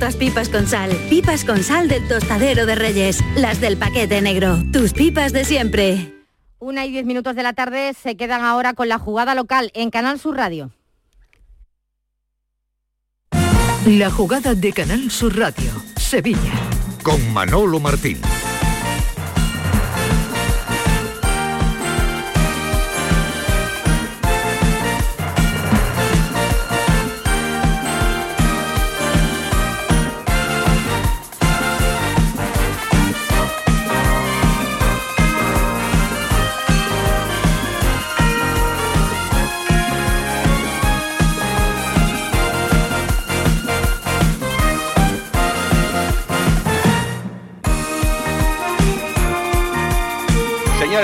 Estas pipas con sal. Pipas con sal del tostadero de Reyes. Las del paquete negro. Tus pipas de siempre. Una y diez minutos de la tarde se quedan ahora con la jugada local en Canal Sur Radio. La jugada de Canal Sur Radio. Sevilla. Con Manolo Martín.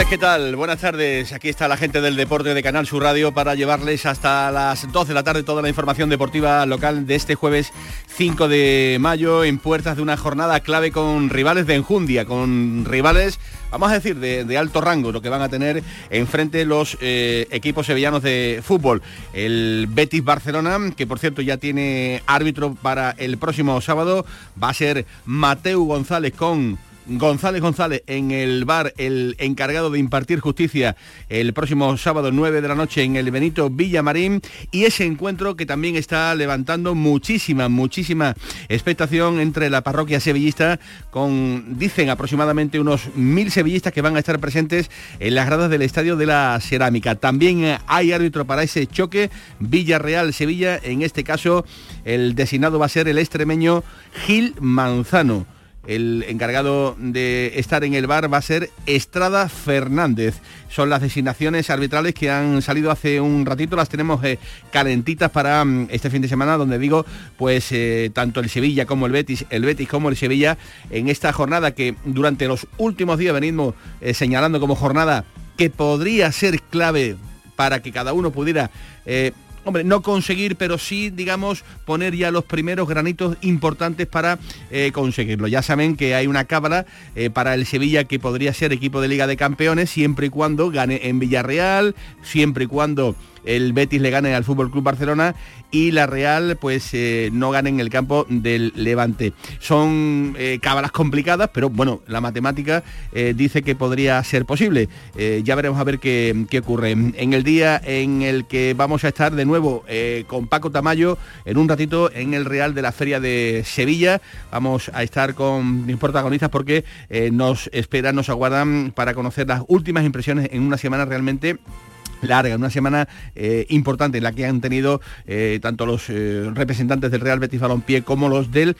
¿Qué tal? Buenas tardes. Aquí está la gente del deporte de Canal Sur Radio para llevarles hasta las 12 de la tarde toda la información deportiva local de este jueves 5 de mayo en puertas de una jornada clave con rivales de enjundia, con rivales, vamos a decir, de, alto rango, lo que van a tener enfrente los eh, equipos sevillanos de fútbol. El Betis Barcelona, que por cierto ya tiene árbitro para el próximo sábado, va a ser Mateu González con González González en el bar, el encargado de impartir justicia el próximo sábado 9 de la noche en el Benito Villamarín y ese encuentro que también está levantando muchísima, muchísima expectación entre la parroquia sevillista con, dicen aproximadamente unos mil sevillistas que van a estar presentes en las gradas del Estadio de la Cerámica. También hay árbitro para ese choque, Villarreal-Sevilla, en este caso el designado va a ser el extremeño Gil Manzano. El encargado de estar en el bar va a ser Estrada Fernández. Son las designaciones arbitrales que han salido hace un ratito, las tenemos eh, calentitas para mm, este fin de semana, donde digo, pues eh, tanto el Sevilla como el Betis, el Betis como el Sevilla, en esta jornada que durante los últimos días venimos eh, señalando como jornada que podría ser clave para que cada uno pudiera hombre, no conseguir, pero sí, digamos, poner ya los primeros granitos importantes para eh, conseguirlo. Ya saben que hay una cábala eh, para el Sevilla que podría ser equipo de Liga de Campeones siempre y cuando gane en Villarreal, siempre y cuando el Betis le gane al Fútbol Club Barcelona y la Real pues eh, no gane en el campo del Levante. Son eh, cábalas complicadas, pero bueno, la matemática eh, dice que podría ser posible. ya veremos a ver qué, qué, ocurre. En el día en el que vamos a estar de nuevo con Paco Tamayo en un ratito en el Real de la Feria de Sevilla. Vamos a estar con mis protagonistas porque nos esperan, nos aguardan para conocer las últimas impresiones en una semana realmente larga, una semana eh, importante en la que han tenido eh, tanto los eh, representantes del Real Betis Balompié como los del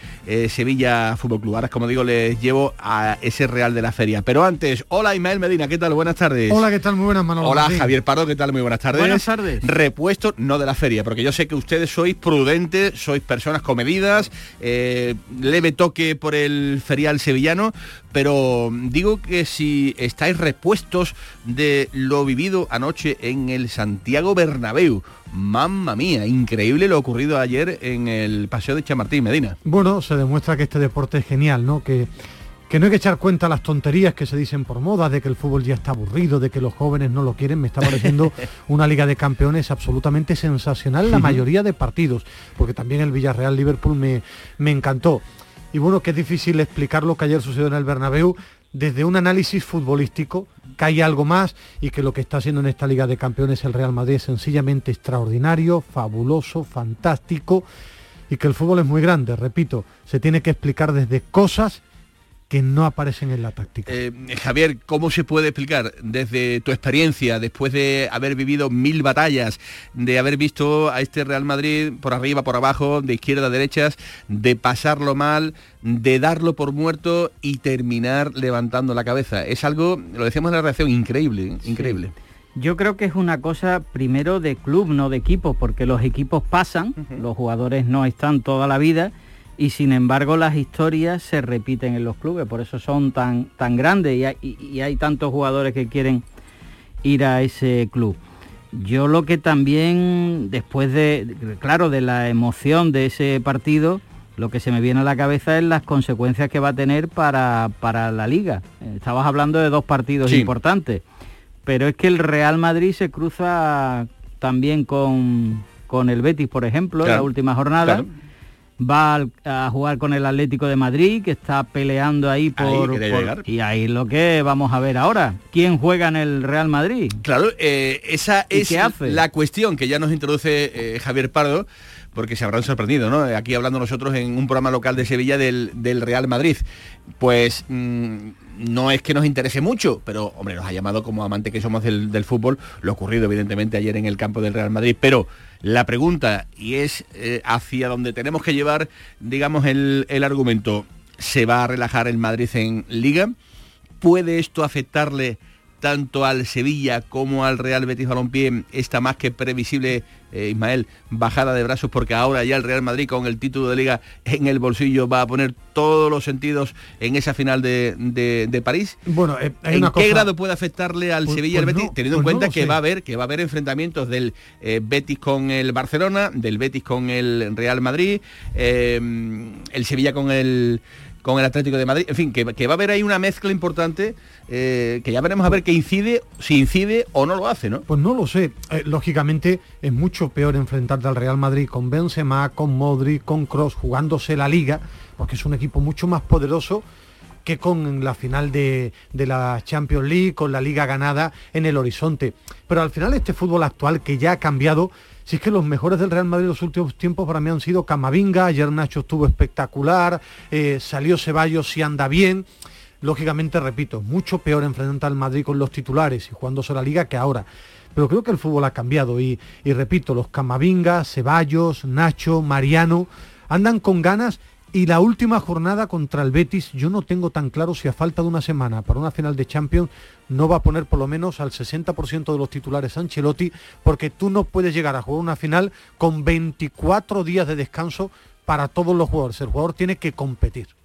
Sevilla Fútbol Club. Ahora, como digo, les llevo a ese Real de la Feria. Pero antes, hola Ismael Medina, ¿qué tal? Buenas tardes. Hola, ¿qué tal? Muy buenas, manos. Hola Javier Pardo, ¿qué tal? Muy buenas tardes. Buenas tardes. Repuesto, no de la feria, porque yo sé que ustedes sois prudentes, sois personas comedidas, leve toque por el ferial sevillano, pero digo que si estáis repuestos de lo vivido anoche en el Santiago Bernabéu, Mamma mía, increíble lo ocurrido ayer en el Paseo de Chamartín, Medina. Bueno, se demuestra que este deporte es genial, ¿no? Que, que no hay que echar cuenta a las tonterías que se dicen por moda, de que el fútbol ya está aburrido, de que los jóvenes no lo quieren. Me está pareciendo una liga de campeones absolutamente sensacional la mayoría de partidos, porque también el Villarreal-Liverpool me, me encantó. Y bueno, que es difícil explicar lo que ayer sucedió en el Bernabéu. Desde un análisis futbolístico, que hay algo más y que lo que está haciendo en esta Liga de Campeones el Real Madrid es sencillamente extraordinario, fabuloso, fantástico y que el fútbol es muy grande, repito, se tiene que explicar desde cosas que no aparecen en la táctica. Eh, Javier, ¿cómo se puede explicar desde tu experiencia, después de haber vivido mil batallas, de haber visto a este Real Madrid por arriba, por abajo, de izquierda a derechas, de pasarlo mal, de darlo por muerto y terminar levantando la cabeza? Es algo, lo decíamos en la reacción, increíble, ¿eh? increíble. Yo creo que es una cosa primero de club, no de equipo, porque los equipos pasan, los jugadores no están toda la vida y sin embargo las historias se repiten en los clubes, por eso son tan, tan grandes y hay, tantos jugadores que quieren ir a ese club. Yo lo que también, después de, claro, de la emoción de ese partido, lo que se me viene a la cabeza es las consecuencias que va a tener para, la liga. Estabas hablando de dos partidos importantes, pero es que el Real Madrid se cruza también con, el Betis, por ejemplo, en la última jornada va a jugar con el Atlético de Madrid, que está peleando ahí por... y ahí lo que vamos a ver ahora. ¿Quién juega en el Real Madrid? Claro, eh, esa es la cuestión que ya nos introduce eh, Javier Pardo porque se habrán sorprendido, ¿no? Aquí hablando nosotros en un programa local de Sevilla del, Real Madrid. Pues mm, no es que nos interese mucho, pero hombre, nos ha llamado como amante que somos del, fútbol, lo ocurrido evidentemente ayer en el campo del Real Madrid, pero la pregunta, y es eh, hacia donde tenemos que llevar, digamos, el, el argumento, ¿se va a relajar el Madrid en liga? ¿Puede esto afectarle tanto al Sevilla como al Real Betis Balompié esta más que previsible, eh, Ismael, bajada de brazos porque ahora ya el Real Madrid con el título de liga en el bolsillo va a poner todos los sentidos en esa final de, París. Bueno, eh, ¿en qué grado puede afectarle al pues, Sevilla y al pues Betis? teniendo en pues cuenta que va a haber que va a haber enfrentamientos del eh, Betis con el Barcelona, del Betis con el Real Madrid, el Sevilla con el con el Atlético de Madrid. En fin, que, va a haber ahí una mezcla importante eh, que ya veremos a ver qué incide, si incide o no lo hace, ¿no? Pues no lo sé. Eh, lógicamente es mucho peor enfrentarte al Real Madrid con Benzema, con Modri, con Cross, jugándose la liga, porque es un equipo mucho más poderoso que con la final de, la Champions League, con la liga ganada en el horizonte. Pero al final este fútbol actual que ya ha cambiado si es que los mejores del Real Madrid los últimos tiempos para mí han sido Camavinga, ayer Nacho estuvo espectacular, eh, salió Ceballos y anda bien. Lógicamente, repito, mucho peor enfrentar al Madrid con los titulares y jugándose la liga que ahora. Pero creo que el fútbol ha cambiado y, y repito, los Camavinga, Ceballos, Nacho, Mariano, andan con ganas y la última jornada contra el Betis, yo no tengo tan claro si a falta de una semana para una final de Champions no va a poner por lo menos al 60% de los titulares Ancelotti, porque tú no puedes llegar a jugar una final con 24 días de descanso para todos los jugadores. El jugador tiene que competir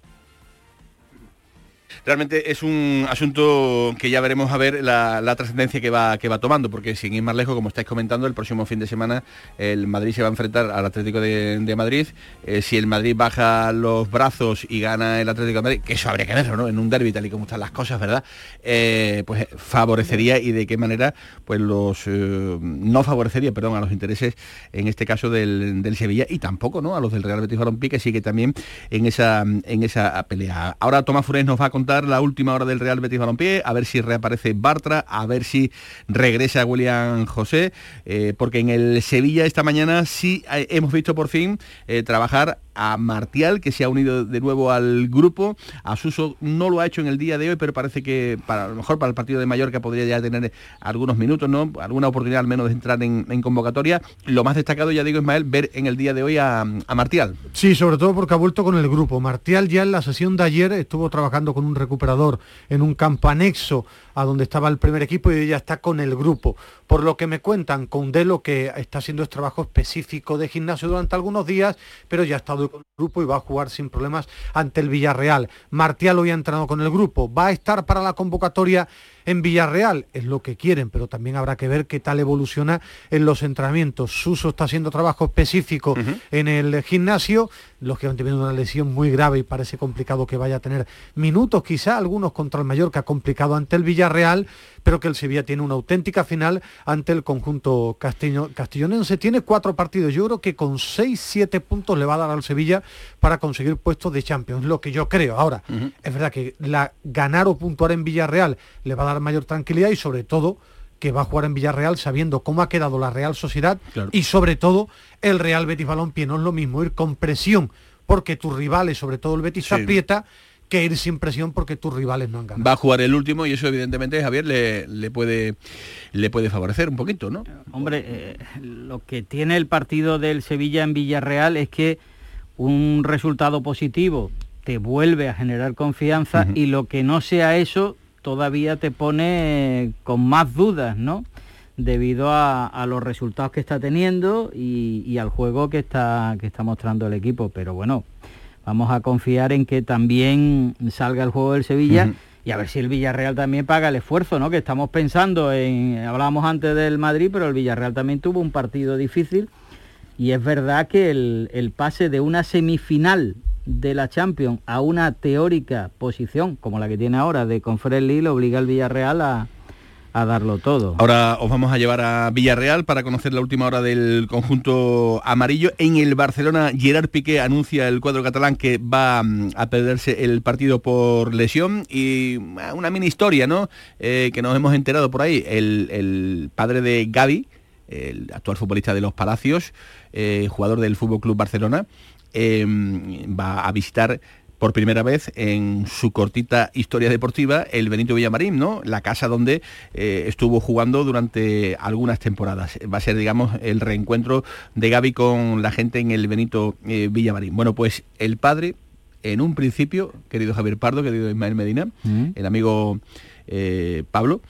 realmente es un asunto que ya veremos a ver la, trascendencia que va, que va tomando, porque sin ir más lejos, como estáis comentando, el próximo fin de semana el Madrid se va a enfrentar al Atlético de, Madrid. Eh, si el Madrid baja los brazos y gana el Atlético de Madrid, que eso habría que verlo, ¿no? En un derby tal y como están las cosas, ¿verdad? Eh, pues favorecería y de qué manera, pues los eh, no favorecería, perdón, a los intereses, en este caso del, Sevilla y tampoco, ¿no? A los del Real Betis Balompié, que sigue también en esa, en esa pelea. Ahora Tomás Furés nos va a contar la última hora del Real Betis Balompié, a ver si reaparece Bartra, a ver si regresa William José, eh, porque en el Sevilla esta mañana sí eh, hemos visto por fin eh, trabajar a Martial, que se ha unido de nuevo al grupo. A Suso no lo ha hecho en el día de hoy, pero parece que para a lo mejor para el partido de Mallorca podría ya tener algunos minutos, ¿no? Alguna oportunidad al menos de entrar en, convocatoria. Lo más destacado, ya digo, Ismael, ver en el día de hoy a, a, Martial. Sí, sobre todo porque ha vuelto con el grupo. Martial ya en la sesión de ayer estuvo trabajando con un recuperador en un campo anexo a donde estaba el primer equipo y ya está con el grupo. Por lo que me cuentan, con Delo que está haciendo este trabajo específico de gimnasio durante algunos días, pero ya ha estado con el grupo y va a jugar sin problemas ante el Villarreal. Martial hoy ha entrenado con el grupo, va a estar para la convocatoria en Villarreal, es lo que quieren, pero también habrá que ver qué tal evoluciona en los entrenamientos. Suso está haciendo trabajo específico en el gimnasio, lógicamente viene una lesión muy grave y parece complicado que vaya a tener minutos, quizá algunos contra el Mallorca, complicado ante el Villarreal, pero que el Sevilla tiene una auténtica final ante el conjunto castellonense. Tiene cuatro partidos, yo creo que con seis, siete puntos le va a dar al Sevilla para conseguir puestos de Champions, lo que yo creo. Ahora, es verdad que la, ganar o puntuar en Villarreal le va a dar mayor tranquilidad y sobre todo que va a jugar en Villarreal sabiendo cómo ha quedado la Real Sociedad y sobre todo el Real Betis Balompié. No es lo mismo ir con presión porque tus rivales, sobre todo el Betis, se aprieta que ir sin presión porque tus rivales no han ganado. Va a jugar el último y eso evidentemente Javier le, le puede le puede favorecer un poquito, ¿no? Hombre, eh, lo que tiene el partido del Sevilla en Villarreal es que un resultado positivo te vuelve a generar confianza y lo que no sea eso todavía te pone con más dudas, ¿no? debido a, los resultados que está teniendo y, al juego que está, que está mostrando el equipo. Pero bueno, vamos a confiar en que también salga el juego del Sevilla. Y a ver si el Villarreal también paga el esfuerzo, ¿no? Que estamos pensando en, hablábamos antes del Madrid, pero el Villarreal también tuvo un partido difícil. Y es verdad que el, el pase de una semifinal de la Champions a una teórica posición como la que tiene ahora de Conference League obliga al Villarreal a, a darlo todo. Ahora os vamos a llevar a Villarreal para conocer la última hora del conjunto amarillo. En el Barcelona, Gerard Piqué anuncia el cuadro catalán que va mm, a perderse el partido por lesión y ah, una mini historia, ¿no? Eh, que nos hemos enterado por ahí. El, padre de Gaby, el actual futbolista de los Palacios, eh, jugador del Fútbol Club Barcelona, eh, va a visitar por primera vez en su cortita historia deportiva el Benito Villamarín, ¿no? La casa donde eh, estuvo jugando durante algunas temporadas. Va a ser, digamos, el reencuentro de Gaby con la gente en el Benito eh, Villamarín. Bueno, pues el padre, en un principio, querido Javier Pardo, querido Ismael Medina, Mm. el amigo eh, Pablo,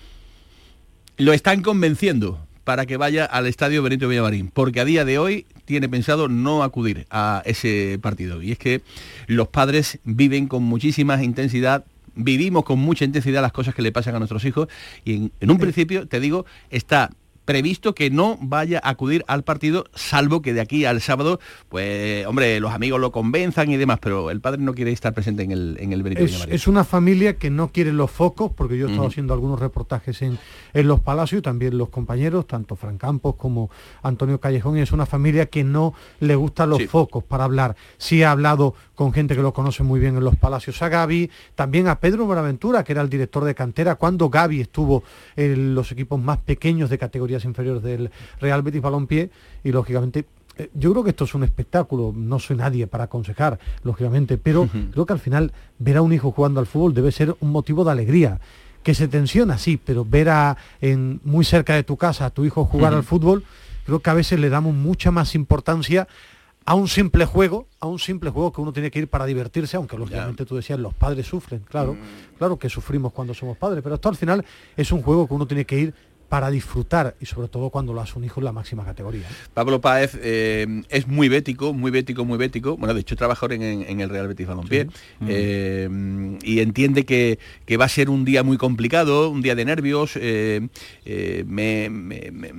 lo están convenciendo para que vaya al estadio Benito Villamarín, porque a día de hoy tiene pensado no acudir a ese partido. Y es que los padres viven con muchísima intensidad, vivimos con mucha intensidad las cosas que le pasan a nuestros hijos y en, en un principio, te digo, está previsto que no vaya a acudir al partido, salvo que de aquí al sábado, pues, hombre, los amigos lo convenzan y demás, pero el padre no quiere estar presente en el, en el Benito Es, una familia que no quiere los focos, porque yo he estado haciendo algunos reportajes en, en los palacios, y también los compañeros, tanto Fran Campos como Antonio Callejón, y es una familia que no le gustan los Sí. focos para hablar. Sí ha hablado con gente que lo conoce muy bien en los palacios, a Gaby, también a Pedro Buenaventura, que era el director de cantera, cuando Gaby estuvo en los equipos más pequeños de categorías inferiores del Real Betis Balompié, y lógicamente eh, yo creo que esto es un espectáculo, no soy nadie para aconsejar, lógicamente, pero creo que al final ver a un hijo jugando al fútbol debe ser un motivo de alegría. Que se tensiona, sí, pero ver a, en, muy cerca de tu casa a tu hijo jugar al fútbol, creo que a veces le damos mucha más importancia a un simple juego, a un simple juego que uno tiene que ir para divertirse, aunque lógicamente tú decías, los padres sufren, claro, claro que sufrimos cuando somos padres, pero esto al final es un juego que uno tiene que ir para disfrutar y sobre todo cuando lo hace un hijo en la máxima categoría. Pablo Páez eh, es muy bético, muy bético, muy bético. Bueno, de hecho trabaja ahora en, en el Real Betis Balompié. Eh, y entiende que, que va a ser un día muy complicado, un día de nervios. eh, eh, me- me- me-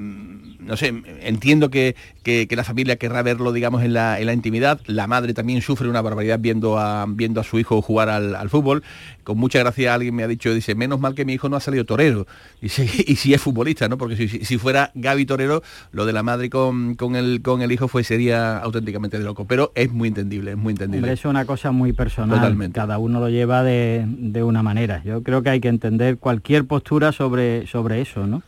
no sé, entiendo que, que- que la familia querrá verlo, digamos, en la, en la intimidad. La madre también sufre una barbaridad viendo a, viendo a su hijo jugar al, al fútbol. Con mucha gracia alguien me ha dicho, dice, menos mal que mi hijo no ha salido torero. Dice, y si es futbolista, ¿no? Porque si, si- fuera Gaby Torero, lo de la madre con, con el, con el hijo fue, sería auténticamente de loco. Pero es muy entendible, es muy entendible. Hombre, es una cosa muy personal. Totalmente. Cada uno lo lleva de, de una manera. Yo creo que hay que entender cualquier postura sobre, sobre eso, ¿no?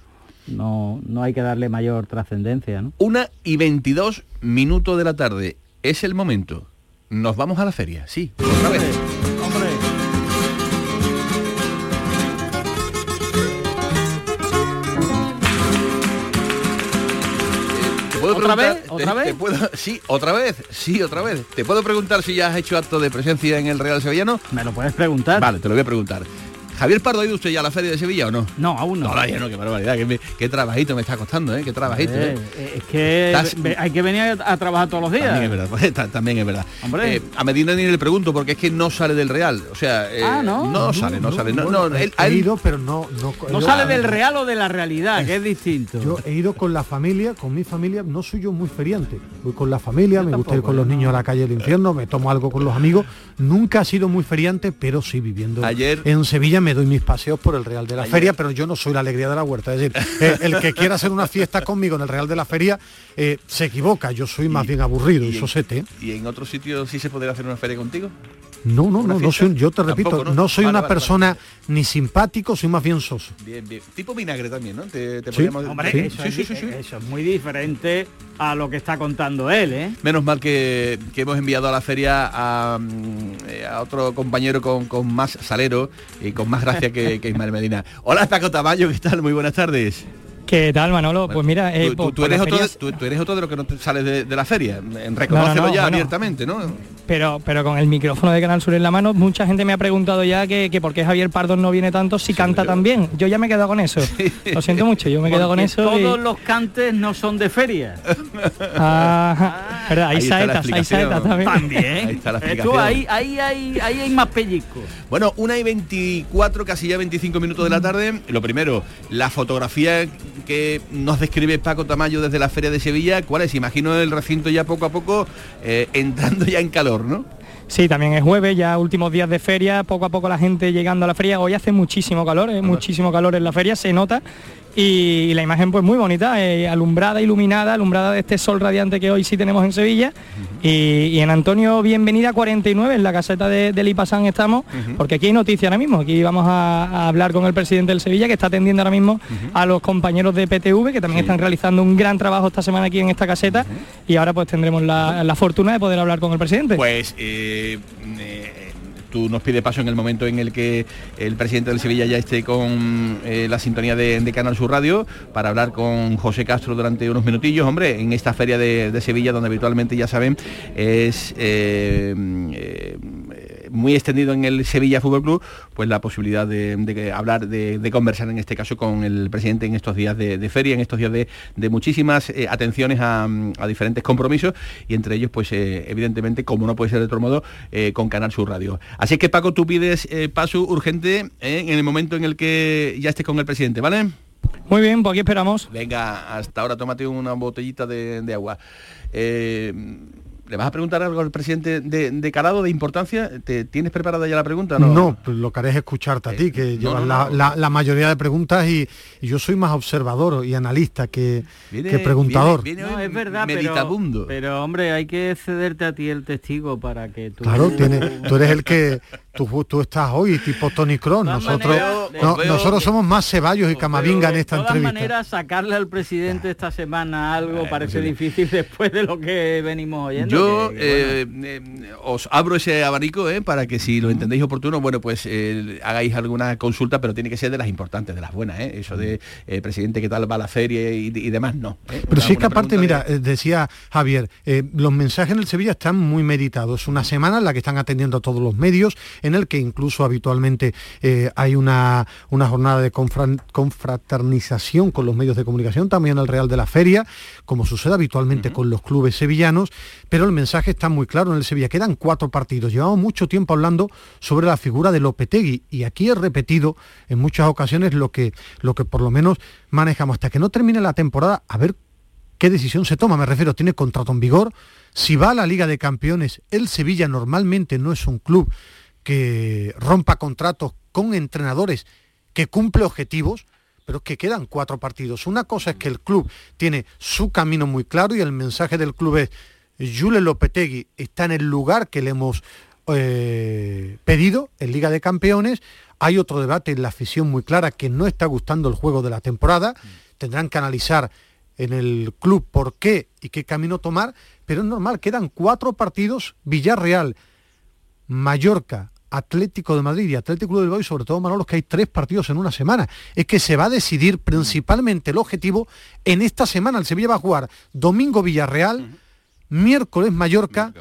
No, no hay que darle mayor trascendencia, ¿no? Una y 22 minutos de la tarde. Es el momento. Nos vamos a la feria, sí. Otra vez. ¿Otra preguntar- vez? ¿Otra te- vez? te puedo- sí, otra vez, sí, otra vez. ¿Te puedo preguntar si ya has hecho acto de presencia en el Real Sevillano? Me lo puedes preguntar. Vale, te lo voy a preguntar. Javier Pardo, ¿ha ido usted ya a la feria de Sevilla o no? No, aún no. Todavía no, qué barbaridad, qué, trabajito me está costando, ¿eh? Qué trabajito, Eh, ¿eh? eh, es que Estás- hay que venir a, a trabajar todos los días. También es verdad, pues, ta- también es verdad. Hombre. Eh, a Medina ni le pregunto porque es que no sale del Real. O sea, eh, Ah, ¿no? sale, no, sale. No, bueno, no, él- he él- ido, pero no... No, No yo- sale del real o de la realidad, que es distinto. Yo he ido con la familia, con mi familia, no soy yo muy feriante. Voy con la familia, me gusta ir con los niños a la calle del infierno, me tomo algo con los amigos. Nunca ha sido muy feriante, pero sí viviendo Ayer- en Sevilla me doy mis paseos por el Real de la Feria, pero yo no soy la alegría de la huerta. Es decir, eh, el que quiera hacer una fiesta conmigo en el Real de la Feria eh, se equivoca. Yo soy más bien aburrido y, en- sosete. ¿eh? ¿Y en otro sitio sí se podría hacer una feria contigo? No, no, ¿Una no, no fiesta? soy, yo te repito, Tampoco, no, ¿no? soy Vale, una vale, vale. persona ni simpático, soy más bien soso. Bien, bien. Tipo vinagre también, ¿no? Te, te Sí. podríamos- Hombre, Sí. eso, sí, es, sí, sí, sí. eso es muy diferente a lo que está contando él, ¿eh? Menos mal que, que hemos enviado a la feria a, mm, eh, a otro compañero con, con más salero y con más gracia que, que Ismael Medina. Hola Paco Tamayo, ¿qué tal? Muy buenas tardes. ¿Qué tal, Manolo? pues mira, eh, tú, tú- eres otro de, ferias- tú, tú eres otro de los que no te sales de, de la feria. En- Reconócelo no, ya bueno. abiertamente, ¿no? Pero, pero con el micrófono de Canal Sur en la mano, mucha gente me ha preguntado ya que, que por qué Javier Pardo no viene tanto si canta yo- tan bien. Yo ya me he quedado con eso. Lo siento mucho, yo me he quedado con eso. y- Todos los cantes no son de feria. Ah, verdad, hay Ahí está la saetas, hay explicación. saetas también. También. Ahí está la Esto, explicación. ahí, ahí, ahí, ahí hay más pellizco. Bueno, una y 24, casi ya 25 minutos de la tarde. Lo primero, la fotografía que nos describe Paco Tamayo desde la Feria de Sevilla, ¿cuál es? Imagino el recinto ya poco a poco eh, entrando ya en calor, ¿no? Sí, también es jueves, ya últimos días de feria, poco a poco la gente llegando a la feria. Hoy hace muchísimo calor, ¿eh? muchísimo calor en la feria, se nota. Y, la imagen pues muy bonita, eh, alumbrada, iluminada, alumbrada de este sol radiante que hoy sí tenemos en Sevilla. y, en Antonio, bienvenida 49, en la caseta de, de Lipasán estamos, porque aquí hay noticia ahora mismo. Aquí vamos a, hablar con el presidente del Sevilla, que está atendiendo ahora mismo a los compañeros de PTV, que también están realizando un gran trabajo esta semana aquí en esta caseta. Y ahora pues tendremos la, fortuna de poder hablar con el presidente. Pues eh, eh, tú nos pide paso en el momento en el que el presidente del Sevilla ya esté con eh, la sintonía de, Canal Sur Radio para hablar con José Castro durante unos minutillos, hombre, en esta feria de, Sevilla donde habitualmente ya saben es eh, eh, muy extendido en el Sevilla Fútbol Club, pues la posibilidad de, hablar, de, conversar en este caso con el presidente en estos días de, feria, en estos días de, muchísimas eh, atenciones a, diferentes compromisos y entre ellos, pues eh, evidentemente, como no puede ser de otro modo, eh, con Canal Sur Radio. Así que Paco, tú pides paso urgente en el momento en el que ya estés con el presidente, ¿vale? Muy bien, pues aquí esperamos. Venga, hasta ahora tómate una botellita de, agua. ¿Le vas a preguntar algo al presidente de, de calado, de importancia? ¿Te, ¿Tienes preparada ya la pregunta? No, no pues lo que haré es escucharte a ti, que eh, llevas la, mayoría de preguntas y, yo soy más observador y analista que, preguntador. no, es verdad, pero, pero, hombre, hay que cederte a ti el testigo para que tú... Claro, tú eres el que... Tú, estás hoy tipo Tony Cross, nosotros, nosotros somos más Ceballos y Camavinga en esta entrevista. De todas maneras, sacarle al presidente esta semana algo parece difícil después de lo que venimos oyendo. Yo eh, eh, os abro ese abanico eh, para que si lo entendéis oportuno, bueno, pues hagáis alguna consulta, pero tiene que ser de las importantes, de las buenas, eso de presidente, qué tal va la feria y, demás, no. Pero si es que aparte, mira, decía Javier, los mensajes en el Sevilla están muy meditados. Una semana en la que están atendiendo a todos los medios, en el que incluso habitualmente hay una, una jornada de confraternización con los medios de comunicación, también el Real de la Feria, como sucede habitualmente con los clubes sevillanos, pero el mensaje está muy claro en el Sevilla. Quedan cuatro partidos. Llevamos mucho tiempo hablando sobre la figura de Lopetegui y aquí he repetido en muchas ocasiones lo que, lo que por lo menos manejamos. Hasta que no termine la temporada, a ver qué decisión se toma. Me refiero, tiene contrato en vigor. Si va a la Liga de Campeones, el Sevilla normalmente no es un club que rompa contratos con entrenadores que cumple objetivos, pero es que quedan cuatro partidos. Una cosa es que el club tiene su camino muy claro y el mensaje del club es Jule Lopetegui está en el lugar que le hemos eh, pedido en Liga de Campeones. Hay otro debate en la afición muy clara que no está gustando el juego de la temporada. Tendrán que analizar en el club por qué y qué camino tomar, pero es normal, quedan cuatro partidos, Villarreal, Mallorca, Atlético de Madrid y Atlético Club del Bilbao y sobre todo Manolo que hay tres partidos en una semana. Es que se va a decidir principalmente el objetivo en esta semana. El Sevilla va a jugar domingo Villarreal, miércoles Mallorca,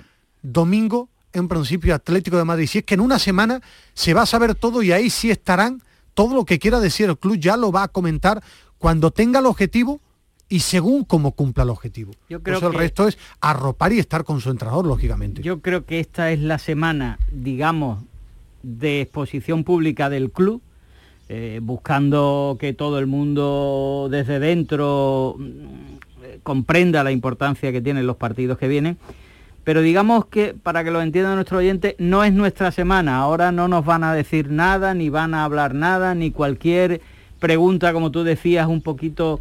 domingo en principio Atlético de Madrid. Si es que en una semana se va a saber todo y ahí sí estarán todo lo que quiera decir el club ya lo va a comentar cuando tenga el objetivo y según cómo cumpla el objetivo. Yo creo que el resto es arropar y estar con su entrenador, lógicamente. Yo creo que esta es la semana, digamos, de exposición pública del club, eh, buscando que todo el mundo desde dentro comprenda la importancia que tienen los partidos que vienen. Pero digamos que, para que lo entienda nuestro oyente, no es nuestra semana. Ahora no nos van a decir nada, ni van a hablar nada, ni cualquier pregunta, como tú decías, un poquito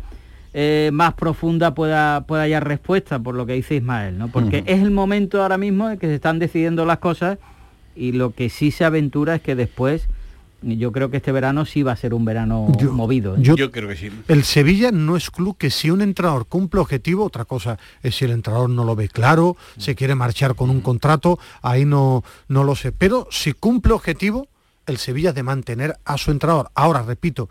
eh, más profunda pueda, pueda hallar respuesta, por lo que dice Ismael, ¿no? Porque es el momento ahora mismo en que se están decidiendo las cosas y lo que sí se aventura es que después yo creo que este verano sí va a ser un verano movido. ¿eh? Yo, creo que sí. El Sevilla no es club que si un entrenador cumple objetivo, otra cosa es si el entrenador no lo ve claro, se quiere marchar con un contrato, ahí no, no lo sé. Pero si cumple objetivo, el Sevilla es de mantener a su entrenador. Ahora, repito,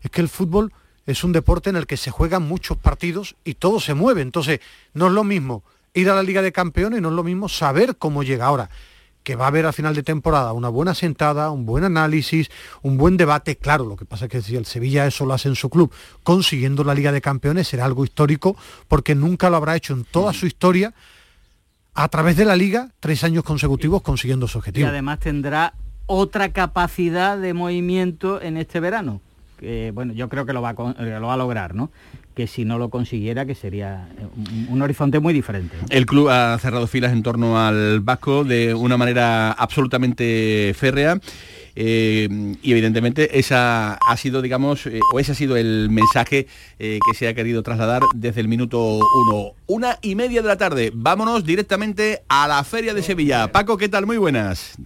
es que el fútbol es un deporte en el que se juegan muchos partidos y todo se mueve. Entonces, no es lo mismo ir a la Liga de Campeones, no es lo mismo saber cómo llega ahora que va a haber a final de temporada una buena sentada, un buen análisis, un buen debate. Claro, lo que pasa es que si el Sevilla eso lo hace en su club, consiguiendo la Liga de Campeones, será algo histórico, porque nunca lo habrá hecho en toda su historia a través de la Liga, tres años consecutivos consiguiendo su objetivo. Y además tendrá otra capacidad de movimiento en este verano. Que, bueno, yo creo que lo va, a, lo va a lograr, ¿no? Que si no lo consiguiera, que sería un, un horizonte muy diferente. El club ha cerrado filas en torno al Vasco de una manera absolutamente férrea. Eh, y evidentemente esa ha sido, digamos, eh, o ese ha sido el mensaje eh, que se ha querido trasladar desde el minuto uno. Una y media de la tarde. Vámonos directamente a la Feria de Sevilla. Paco, ¿qué tal? Muy buenas.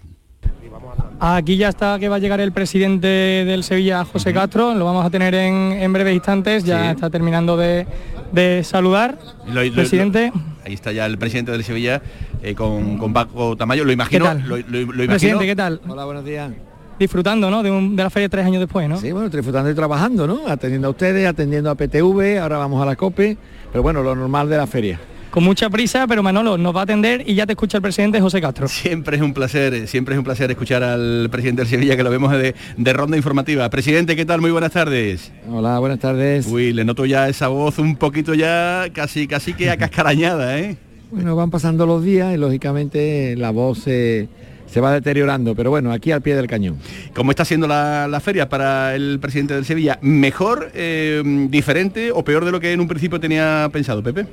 Aquí ya está que va a llegar el presidente del Sevilla, José Castro, lo vamos a tener en, en breves instantes, ya Sí. está terminando de, de saludar. Lo- lo- presidente, Ahí está ya el presidente del Sevilla eh, con, con Paco Tamayo. Lo imagino. ¿Qué tal? Lo, lo- lo imagino. presidente, ¿qué tal? Hola, buenos días. Disfrutando, ¿no? De, un- de la feria tres años después, ¿no? Sí, bueno, disfrutando y trabajando, ¿no? Atendiendo a ustedes, atendiendo a PTV, ahora vamos a la COPE, pero bueno, lo normal de la feria. Con mucha prisa, pero Manolo nos va a atender y ya te escucha el presidente José Castro. Siempre es un placer, siempre es un placer escuchar al presidente del Sevilla que lo vemos de, de ronda informativa. Presidente, ¿qué tal? Muy buenas tardes. Hola, buenas tardes. Uy, le noto ya esa voz un poquito ya casi casi que acascarañada, ¿eh? Bueno, van pasando los días y lógicamente la voz se, se va deteriorando, pero bueno, aquí al pie del cañón. ¿Cómo está siendo la, la feria para el presidente del Sevilla? ¿Mejor, eh, diferente o peor de lo que en un principio tenía pensado, Pepe?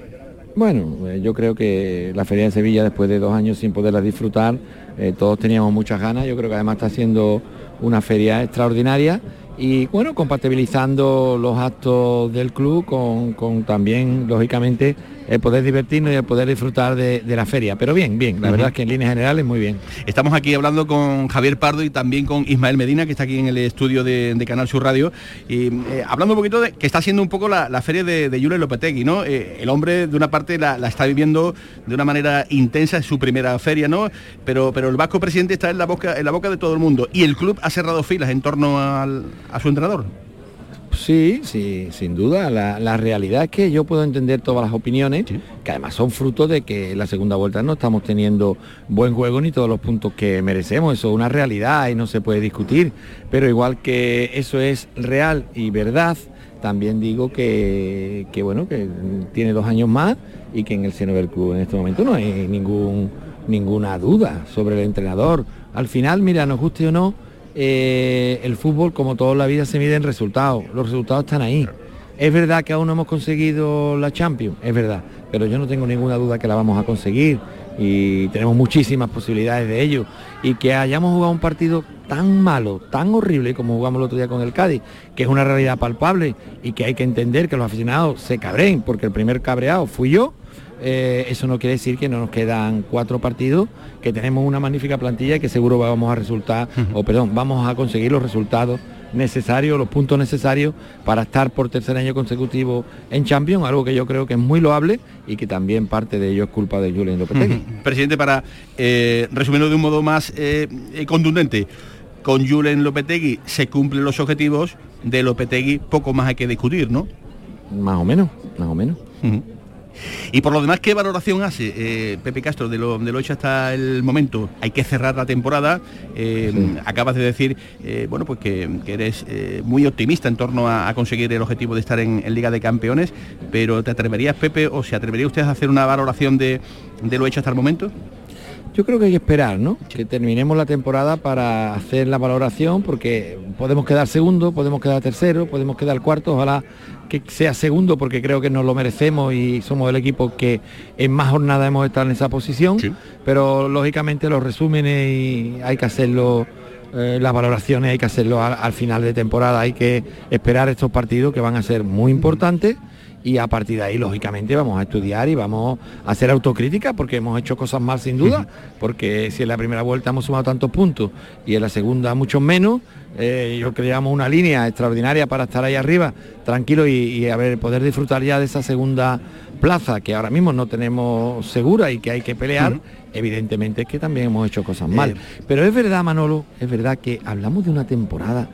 Bueno, eh, yo creo que la Feria de Sevilla, después de dos años sin poderla disfrutar, eh, todos teníamos muchas ganas. Yo creo que además está siendo una feria extraordinaria y bueno, compatibilizando los actos del club con, con también, lógicamente, el poder divertirnos y el poder disfrutar de, de la feria. Pero bien, bien, la verdad es que en líneas generales muy bien. Estamos aquí hablando con Javier Pardo y también con Ismael Medina, que está aquí en el estudio de, de Canal Sur Radio, y eh, hablando un poquito de que está siendo un poco la, la feria de, de Julio Lopetegui, ¿no? Eh, el hombre, de una parte, la, la está viviendo de una manera intensa, es su primera feria, ¿no? Pero, pero el vasco presidente está en la, boca, en la boca de todo el mundo y el club ha cerrado filas en torno al- a su entrenador. Sí, sí, sin duda. La, la realidad es que yo puedo entender todas las opiniones, que además son fruto de que en la segunda vuelta no estamos teniendo buen juego ni todos los puntos que merecemos. Eso es una realidad y no se puede discutir. Pero igual que eso es real y verdad, también digo que, que, bueno, que tiene dos años más y que en el seno del club en este momento no hay ningún, ninguna duda sobre el entrenador. Al final, mira, nos guste o no, eh, el fútbol, como toda la vida, se mide en resultados. Los resultados están ahí. Es verdad que aún no hemos conseguido la Champions, es verdad, pero yo no tengo ninguna duda que la vamos a conseguir y tenemos muchísimas posibilidades de ello. Y que hayamos jugado un partido tan malo, tan horrible como jugamos el otro día con el Cádiz, que es una realidad palpable y que hay que entender que los aficionados se cabreen, porque el primer cabreado fui yo, eh, eso no quiere decir que no nos quedan cuatro partidos, que tenemos una magnífica plantilla y que seguro vamos a resultar, o perdón, vamos a conseguir los resultados necesarios, los puntos necesarios para estar por tercer año consecutivo en Champions, algo que yo creo que es muy loable y que también parte de ello es culpa de Julián Lopetegui. Presidente, para eh, resumirlo de un modo más eh, eh, contundente, con Julen Lopetegui se cumplen los objetivos, de Lopetegui poco más hay que discutir, ¿no? Más o menos, más o menos. Y por lo demás, ¿qué valoración hace eh, Pepe Castro de lo, de lo hecho hasta el momento? Hay que cerrar la temporada. eh, Sí. Acabas de decir, eh, bueno, pues que, que eres muy optimista en torno a, a conseguir el objetivo de estar en, en Liga de Campeones, pero ¿te atreverías, Pepe, o se atrevería usted a hacer una valoración de, de lo hecho hasta el momento? Yo creo que hay que esperar, ¿no? Que terminemos la temporada para hacer la valoración, porque podemos quedar segundo, podemos quedar tercero, podemos quedar cuarto, ojalá que sea segundo, porque creo que nos lo merecemos y somos el equipo que en más jornadas hemos estado en esa posición, Sí. pero lógicamente los resúmenes y hay que hacerlo, eh, las valoraciones hay que hacerlo al, al final de temporada, hay que esperar estos partidos que van a ser muy importantes y a partir de ahí, lógicamente, vamos a estudiar y vamos a hacer autocrítica porque hemos hecho cosas mal sin duda, porque si en la primera vuelta hemos sumado tantos puntos y en la segunda muchos menos, eh, yo creamos una línea extraordinaria para estar ahí arriba, tranquilo y, y a ver, poder disfrutar ya de esa segunda plaza que ahora mismo no tenemos segura y que hay que pelear, evidentemente es que también hemos hecho cosas mal. Eh, Pero es verdad, Manolo, es verdad que hablamos de una temporada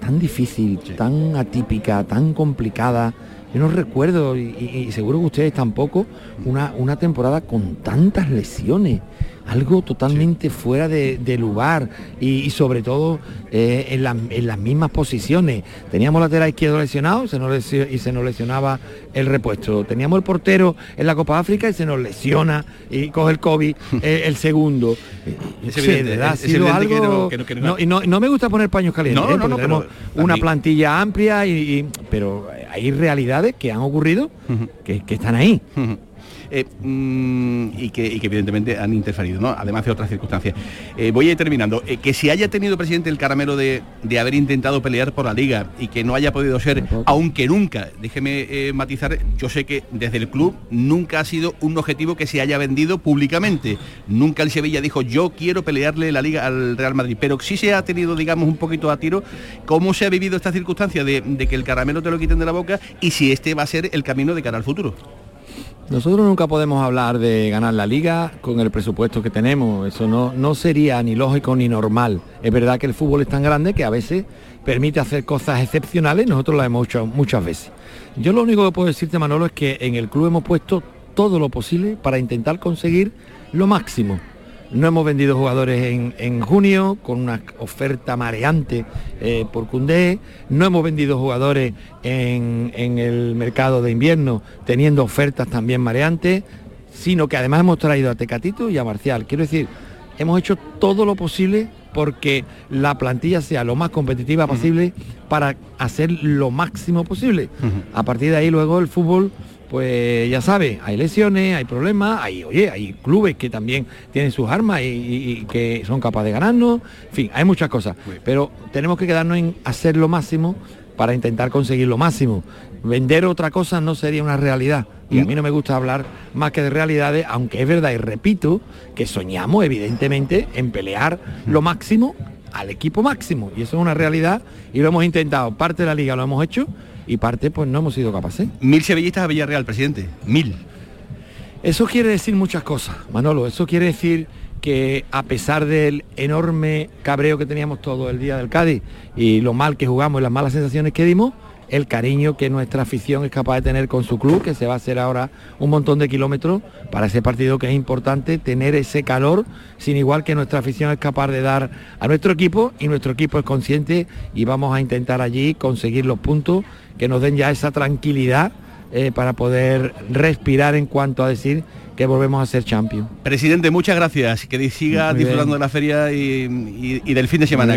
tan difícil, tan atípica, tan complicada. Yo no recuerdo, y, seguro que ustedes tampoco, una, una temporada con tantas lesiones, algo totalmente fuera de, lugar y, sobre todo eh, en, las mismas posiciones. Teníamos lateral izquierdo lesionado se nos y se nos lesionaba el repuesto. Teníamos el portero en la Copa África y se nos lesiona y coge el COVID el segundo. y no, me gusta poner paños calientes, ¿eh? porque tenemos una plantilla amplia, y, pero hay realidades que han ocurrido que, están ahí. Eh, mm, y, que, evidentemente han interferido, ¿no? además de otras circunstancias. Eh, voy a ir terminando. Eh, que si haya tenido presidente el caramelo de, haber intentado pelear por la liga y que no haya podido ser, aunque nunca, déjeme matizar, yo sé que desde el club nunca ha sido un objetivo que se haya vendido públicamente. Nunca el Sevilla dijo yo quiero pelearle la liga al Real Madrid, pero sí se ha tenido, digamos, un poquito a tiro cómo se ha vivido esta circunstancia de, de que el caramelo te lo quiten de la boca y si este va a ser el camino de cara al futuro. Nosotros nunca podemos hablar de ganar la liga con el presupuesto que tenemos, eso no, no sería ni lógico ni normal. Es verdad que el fútbol es tan grande que a veces permite hacer cosas excepcionales, nosotros lo hemos hecho muchas veces. Yo lo único que puedo decirte, Manolo, es que en el club hemos puesto todo lo posible para intentar conseguir lo máximo. No hemos vendido jugadores en, junio con una oferta mareante eh, por Cundé. No hemos vendido jugadores en, el mercado de invierno teniendo ofertas también mareantes, sino que además hemos traído a Tecatito y a Marcial. Quiero decir, hemos hecho todo lo posible porque la plantilla sea lo más competitiva posible para hacer lo máximo posible. A partir de ahí luego el fútbol pues ya sabe, hay lesiones, hay problemas, hay, oye, hay clubes que también tienen sus armas y, que son capaces de ganarnos, en fin, hay muchas cosas, pero tenemos que quedarnos en hacer lo máximo para intentar conseguir lo máximo. Vender otra cosa no sería una realidad. Y a mí no me gusta hablar más que de realidades, aunque es verdad y repito que soñamos evidentemente en pelear lo máximo al equipo máximo. Y eso es una realidad y lo hemos intentado. Parte de la liga lo hemos hecho y parte pues no hemos sido capaces. Mil sevillistas a Villarreal, presidente. Mil. Eso quiere decir muchas cosas, Manolo. Eso quiere decir que a pesar del enorme cabreo que teníamos todo el día del Cádiz y lo mal que jugamos y las malas sensaciones que dimos, el cariño que nuestra afición es capaz de tener con su club, que se va a hacer ahora un montón de kilómetros para ese partido que es importante, tener ese calor, sin igual que nuestra afición es capaz de dar a nuestro equipo y nuestro equipo es consciente y vamos a intentar allí conseguir los puntos que nos den ya esa tranquilidad eh, para poder respirar en cuanto a decir que volvemos a ser champion. Presidente, muchas gracias. Que siga disfrutando de la feria y, del fin de semana.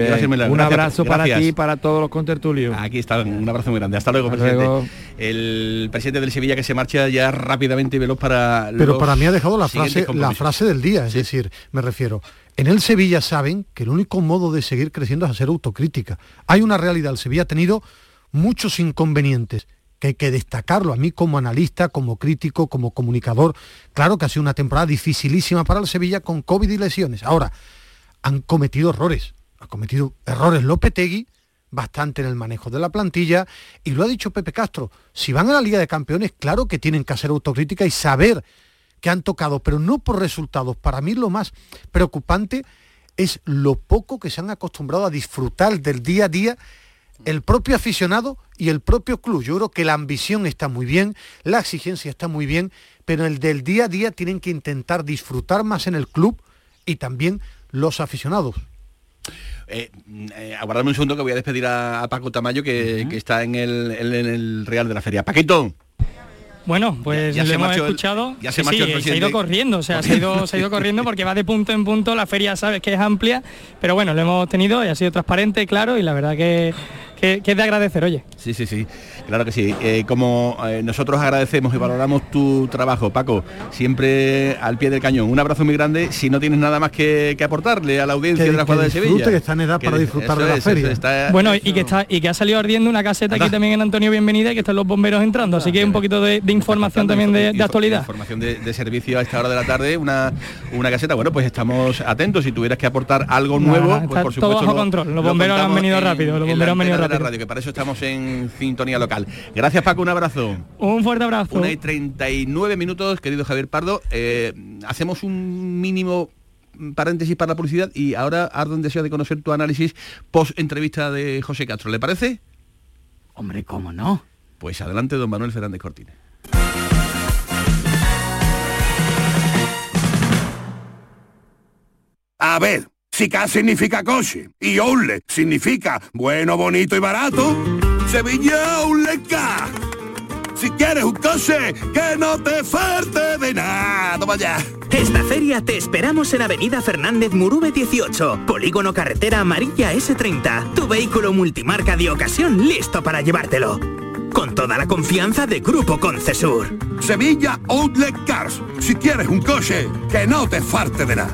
Un abrazo para ti y para todos los contertulios. Aquí está, un abrazo muy grande. Hasta luego, presidente. El presidente del Sevilla que se marcha ya rápidamente y veloz para... Pero para mí ha dejado la frase, la frase del día, es decir, me refiero, en el Sevilla saben que el único modo de seguir creciendo es hacer autocrítica. Hay una realidad, el Sevilla ha tenido muchos inconvenientes que hay que destacarlo. A mí como analista, como crítico, como comunicador, claro que ha sido una temporada dificilísima para el Sevilla con COVID y lesiones. Ahora, han cometido errores. Ha cometido errores Lopetegui, bastante en el manejo de la plantilla, y lo ha dicho Pepe Castro, si van a la Liga de Campeones, claro que tienen que hacer autocrítica y saber que han tocado, pero no por resultados. Para mí lo más preocupante es lo poco que se han acostumbrado a disfrutar del día a día el propio aficionado y el propio club. Yo creo que la ambición está muy bien, la exigencia está muy bien, pero el del día a día tienen que intentar disfrutar más en el club y también los aficionados. Eh, eh aguardadme un segundo que voy a despedir a, Paco Tamayo que, está en el, en el Real de la Feria. Paquito. Bueno, pues ya, hemos escuchado. ya se, ha ido corriendo, o sea, se ha ido, se ha ido corriendo porque va de punto en punto. La feria sabes que es amplia, pero bueno, lo hemos tenido y ha sido transparente, claro, y la verdad que que, es de agradecer, oye. Sí, sí, sí, claro que sí. Eh, como eh, nosotros agradecemos y valoramos tu trabajo, Paco, siempre al pie del cañón. Un abrazo muy grande. Si no tienes nada más que, aportarle a la audiencia de la Jugada de Sevilla. que está en edad para disfrutar de la feria. bueno, y que está y que ha salido ardiendo una caseta aquí también en Antonio Bienvenida y que están los bomberos entrando. Así que un poquito de, información también de, actualidad. Información de, servicio a esta hora de la tarde, una, una caseta. Bueno, pues estamos atentos. Si tuvieras que aportar algo nuevo, pues por supuesto. Todo bajo control. Los bomberos han venido rápido. Los bomberos han venido rápido la radio, que para eso estamos en sintonía local. Gracias Paco, un abrazo. Un fuerte abrazo. Una y 39 minutos, querido Javier Pardo. Eh, hacemos un mínimo paréntesis para la publicidad y ahora ardo en deseo de conocer tu análisis post entrevista de José Castro. ¿Le parece? Hombre, ¿cómo no? Pues adelante, don Manuel Fernández Cortines. A ver, si K significa coche y Outlet significa bueno, bonito y barato, Sevilla K. Si quieres un coche, que no te falte de nada. Toma ya. Esta feria te esperamos en Avenida Fernández Murube 18, Polígono Carretera Amarilla S30. Tu vehículo multimarca de ocasión listo para llevártelo. Con toda la confianza de Grupo Concesur. Sevilla Outlet Cars. Si quieres un coche, que no te falte de nada.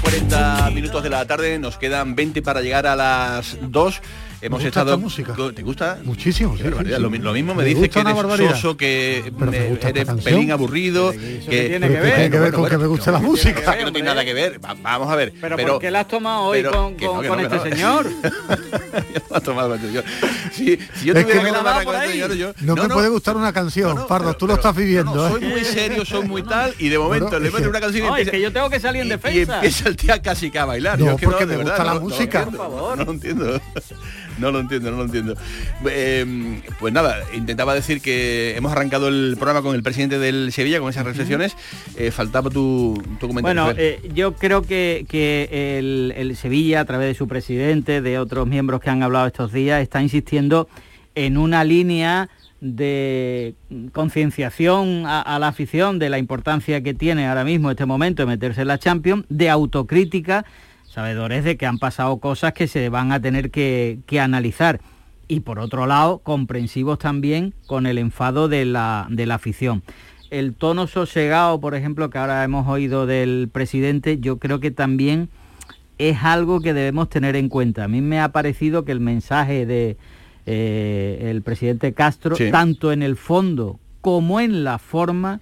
40 minutos de la tarde, nos quedan 20 para llegar a las 2. Hemos Me gusta estado. esta música. ¿Te gusta? Muchísimo, sí, sí. Lo, mi- lo mismo me, Me dice gusta que eres soso, que me gusta eres pelín aburrido. ¿Eso qué que tiene que ¿Qué ver? tiene que ver con Bueno, que me guste la música? que no tiene nada que ver. Va- vamos a ver. Pero, ¿por qué la has tomado hoy pero- con, no, no, este no. señor? Lo ha tomado con este señor. Si, si yo Es tuviera que que no- tomar por con este señor, yo... No, me puede gustar una canción, Pardo, tú lo estás viviendo. No, ¿eh? soy muy serio, soy muy tal, y de momento le meto una canción y No, es que yo tengo que salir en defensa. Y empieza el tío casi que a bailar. No, Yo es que porque de me verdad, gusta la no- no música. Por favor. No entiendo. No lo entiendo, no lo entiendo. Eh, pues nada, intentaba decir que hemos arrancado el programa con el presidente del Sevilla, con esas reflexiones. Eh, faltaba tu, tu comentario. Bueno, eh, yo creo que, que el, el Sevilla, a través de su presidente, de otros miembros que han hablado estos días, está insistiendo en una línea de concienciación a, a la afición de la importancia que tiene ahora mismo este momento de meterse en la Champions, de autocrítica, sabedores de que han pasado cosas que se van a tener que, que analizar. Y por otro lado, comprensivos también con el enfado de la, de la afición el tono sosegado, por ejemplo, que ahora hemos oído del presidente, yo creo que también es algo que debemos tener en cuenta. A mí me ha parecido que el mensaje de eh, el presidente Castro, Sí. tanto en el fondo como en la forma,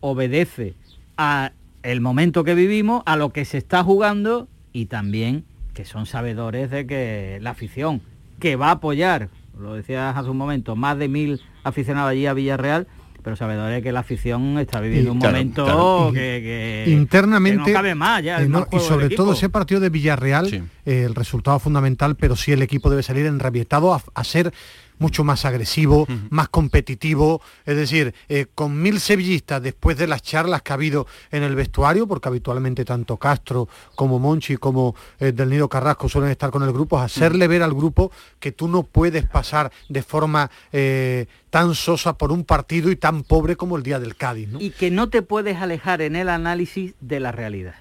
obedece a el momento que vivimos, a lo que se está jugando y también que son sabedores de que la afición que va a apoyar, lo decías hace un momento, más de mil aficionados allí a Villarreal, pero sabedores de que la afición está viviendo Y- un claro, momento claro. Que, que- internamente que no cabe más ya. eh, no, y sobre todo ese partido de Villarreal eh, el resultado fundamental pero sí el equipo debe salir enrabietado a, a ser mucho más agresivo, más competitivo, es decir, eh, con mil sevillistas después de las charlas que ha habido en el vestuario, porque habitualmente tanto Castro como Monchi como eh, Del Nido Carrasco suelen estar con el grupo, hacerle ver al grupo que tú no puedes pasar de forma eh, tan sosa por un partido y tan pobre como el día del Cádiz. ¿no? Y que no te puedes alejar en el análisis de la realidad.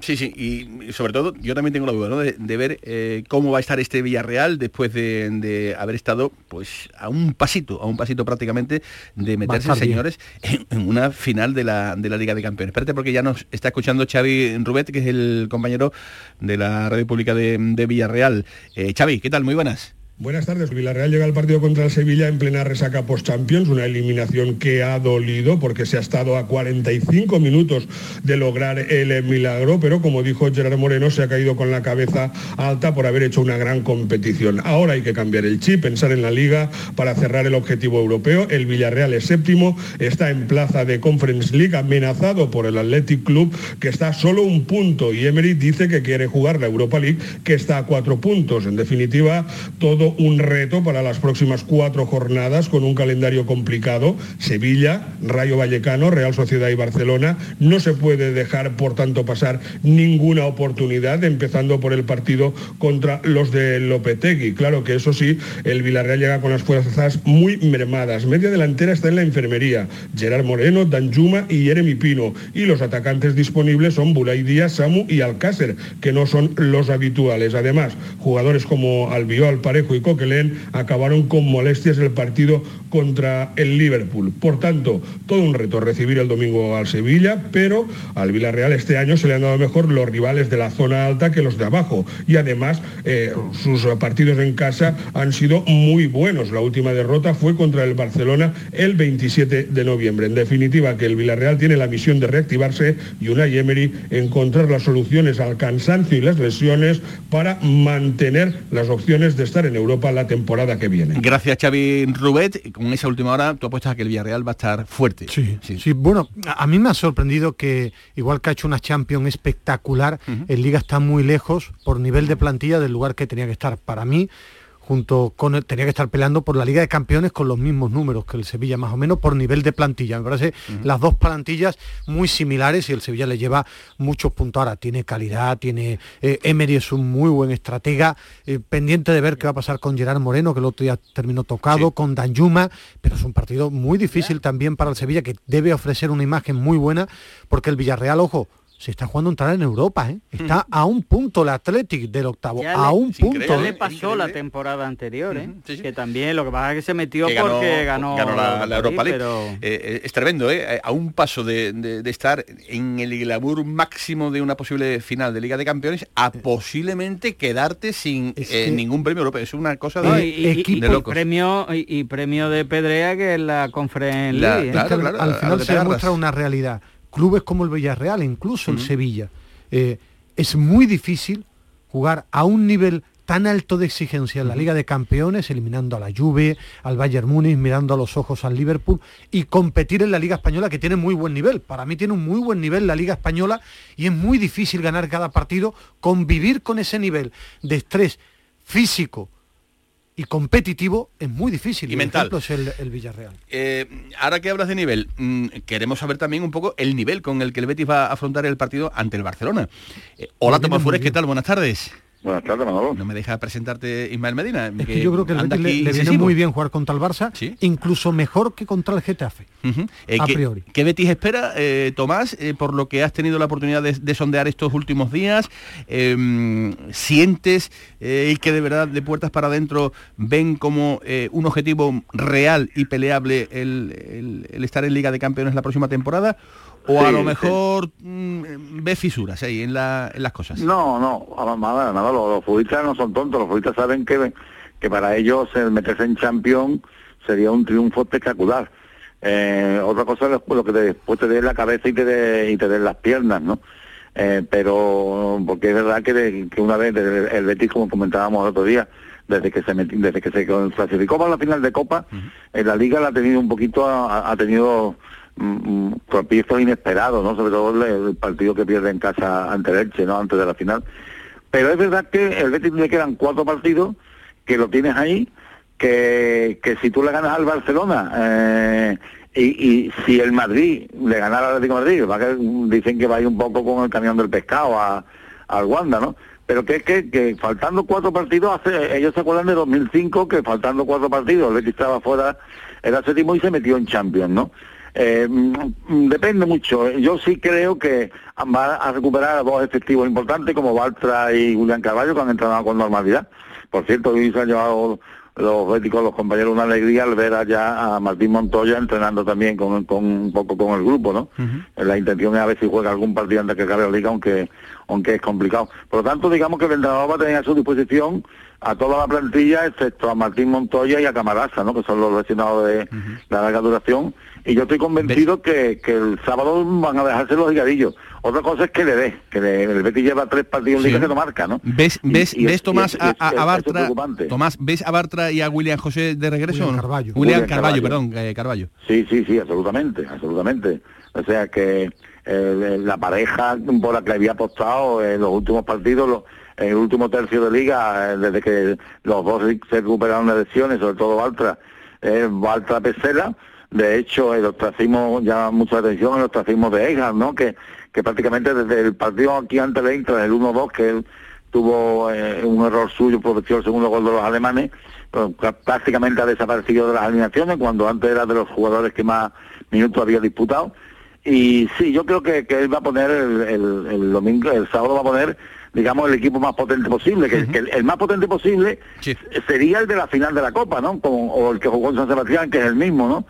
Sí, sí, y sobre todo yo también tengo la duda ¿no? de, de ver eh, cómo va a estar este Villarreal después de, de haber estado pues a un pasito, a un pasito prácticamente de meterse, señores, en, en una final de la, de la Liga de Campeones. Espérate porque ya nos está escuchando Xavi Rubet, que es el compañero de la radio pública de, de Villarreal. Eh, Xavi, ¿qué tal? Muy buenas. Buenas tardes. Villarreal llega al partido contra el Sevilla en plena resaca post-Champions, una eliminación que ha dolido porque se ha estado a 45 minutos de lograr el milagro, pero como dijo Gerard Moreno, se ha caído con la cabeza alta por haber hecho una gran competición. Ahora hay que cambiar el chip, pensar en la liga para cerrar el objetivo europeo. El Villarreal es séptimo, está en plaza de Conference League, amenazado por el Athletic Club, que está a solo un punto, y Emery dice que quiere jugar la Europa League, que está a cuatro puntos. En definitiva, todo un reto para las próximas cuatro jornadas con un calendario complicado. Sevilla, Rayo Vallecano, Real Sociedad y Barcelona. No se puede dejar, por tanto, pasar ninguna oportunidad, empezando por el partido contra los de Lopetegui. Claro que eso sí, el Villarreal llega con las fuerzas muy mermadas. Media delantera está en la enfermería. Gerard Moreno, Danjuma y Jeremy Pino. Y los atacantes disponibles son Bulay Díaz, Samu y Alcácer, que no son los habituales. Además, jugadores como Albiol, Parejo y Coquelin acabaron con molestias el partido contra el Liverpool. Por tanto, todo un reto recibir el domingo al Sevilla, pero al Villarreal este año se le han dado mejor los rivales de la zona alta que los de abajo. Y además, eh, sus partidos en casa han sido muy buenos. La última derrota fue contra el Barcelona el 27 de noviembre. En definitiva, que el Villarreal tiene la misión de reactivarse y una Emery encontrar las soluciones al cansancio y las lesiones para mantener las opciones de estar en Europa la temporada que viene. Gracias Xavi Rubet. Con esa última hora tú apuestas a que el Villarreal va a estar fuerte. Sí, sí. bueno, a mí me ha sorprendido que igual que ha hecho una Champions espectacular, el Liga está muy lejos por nivel de plantilla del lugar que tenía que estar. Para mí, junto con él, tenía que estar peleando por la Liga de Campeones con los mismos números que el Sevilla, más o menos por nivel de plantilla. Me parece las dos plantillas muy similares y el Sevilla le lleva muchos puntos. Ahora tiene calidad, tiene eh, Emery es un muy buen estratega, eh, pendiente de ver qué va a pasar con Gerard Moreno, que el otro día terminó tocado, con Danjuma, pero es un partido muy difícil también para el Sevilla, que debe ofrecer una imagen muy buena, porque el Villarreal, ojo, se está jugando entrar en Europa, ¿eh? Está mm. a un punto el Athletic del octavo, a un punto. Ya le pasó la temporada anterior, ¿eh? Que también lo que pasa es que se metió porque ganó, la, Europa League. Eh, eh, es tremendo, ¿eh? A un paso de, estar en el glamour máximo de una posible final de Liga de Campeones a posiblemente quedarte sin ningún premio europeo. Es una cosa de, y, Premio, y, premio de Pedrea que es la conferencia. al final se demuestra una realidad clubes como el Villarreal, incluso el Sevilla, eh, es muy difícil jugar a un nivel tan alto de exigencia en la Liga de Campeones, eliminando a la Juve, al Bayern Múnich, mirando a los ojos al Liverpool y competir en la Liga Española que tiene muy buen nivel. Para mí tiene un muy buen nivel la Liga Española y es muy difícil ganar cada partido, convivir con ese nivel de estrés físico, y competitivo es muy difícil. Y mental. es el, Villarreal. Eh, ahora que hablas de nivel, mm, queremos saber también un poco el nivel con el que el Betis va a afrontar el partido ante el Barcelona. Eh, hola Tomás Fures, ¿qué tal? Buenas tardes. Buenas tardes, Manolo. No me deja presentarte Ismael Medina. Es que, yo creo que el Betis le, viene muy bien jugar contra el Barça, incluso mejor que contra el Getafe, eh, a priori. ¿Qué Betis espera, eh, Tomás, eh, por lo que has tenido la oportunidad de, sondear estos últimos días? Em, ¿Sientes que de verdad de puertas para adentro ven como un objetivo real y peleable el estar en Liga de Campeones la próxima temporada? O a lo mejor mm, ve fisuras ahí en, las cosas. No, no, nada, nada, los, futbolistas no son tontos, los futbolistas saben que, que para ellos el meterse en campeón sería un triunfo espectacular. Eh, otra cosa es lo que después te dé la cabeza y te dé y te dé las piernas, ¿no? Eh, pero porque es verdad que, que una vez el, Betis, como comentábamos el otro día, desde que se desde que se clasificó para la final de Copa, en la liga la ha tenido un poquito, ha tenido tropiezos inesperados, ¿no? Sobre todo el, partido que pierde en casa ante el Elche, ¿no? Antes de la final. Pero es verdad que el Betis le quedan cuatro partidos, que lo tienes ahí, que, que si tú le ganas al Barcelona, eh, y, si el Madrid le ganara al Atlético Madrid, va que dicen que va a ir un poco con el camión del pescado a, al Wanda, ¿no? Pero que es que, que, faltando cuatro partidos, hace, ellos se acuerdan de 2005, que faltando cuatro partidos, el Betis estaba fuera, era séptimo y se metió en Champions, ¿no? Eh, depende mucho. Yo sí creo que va a recuperar a dos efectivos importantes como Baltra y Julián Carballo que han entrado con normalidad. Por cierto, hoy se han llevado los béticos, los compañeros, una alegría al ver allá a Martín Montoya entrenando también con, un poco con el grupo, ¿no? La intención es a ver si juega algún partido antes que acabe la liga, aunque, aunque es complicado. Por lo tanto, digamos que el entrenador va a tener a su disposición a toda la plantilla, excepto a Martín Montoya y a Camaraza, ¿no? Que son los lesionados de la larga duración y yo estoy convencido que, que, el sábado van a dejarse los higadillos. Otra cosa es que le dé, que el Betis lleva tres partidos en liga que no marca, ¿no? ¿Ves, ves, ves Tomás, a, Bartra, Tomás, ¿ves a Bartra y a William José de regreso? William Carballo. William, Carballo, perdón, eh, Carballo. Sí, sí, sí, absolutamente, absolutamente. O sea que eh, la pareja por la que había apostado en los últimos partidos, en el último tercio de liga, eh, desde que los dos se recuperaron de lesiones, sobre todo Bartra, eh, Bartra Pesela, de hecho, el ostracismo llama mucha atención, el ostracismo de Egan, ¿no? Que, que prácticamente desde el partido aquí ante el Inter, el 1-2, que él tuvo eh, un error suyo, protección el segundo gol de los alemanes, pues, prácticamente ha desaparecido de las alineaciones, cuando antes era de los jugadores que más minutos había disputado. Y sí, yo creo que, que él va a poner el, el, domingo, el sábado va a poner digamos, el equipo más potente posible, que, que el, el más potente posible sería el de la final de la Copa, ¿no? Como, o el que jugó en San Sebastián, que es el mismo, ¿no?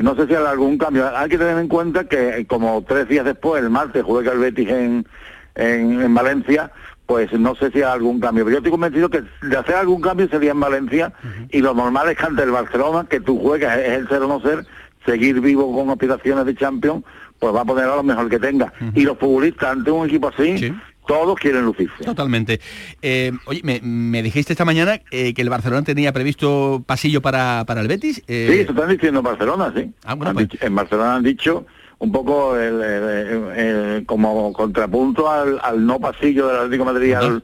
No sé si hay algún cambio. Hay que tener en cuenta que eh, como tres días después, el martes, juega el Betis en, en, en Valencia, pues no sé si hay algún cambio. Pero yo estoy convencido que de hacer algún cambio sería en Valencia y lo normal es que ante el Barcelona, que tú juegas, es el ser o no ser, seguir vivo con aspiraciones de Champions, pues va a poner a lo mejor que tenga. Y los futbolistas ante un equipo así, todos quieren lucirse. Totalmente. Eh, oye, me, me dijiste esta mañana eh, que el Barcelona tenía previsto pasillo para, para el Betis. eh, Sí, eso están diciendo en Barcelona, sí. Han dicho- en Barcelona han dicho un poco el- el- el- como contrapunto al, al no pasillo del Atlético de Madrid al,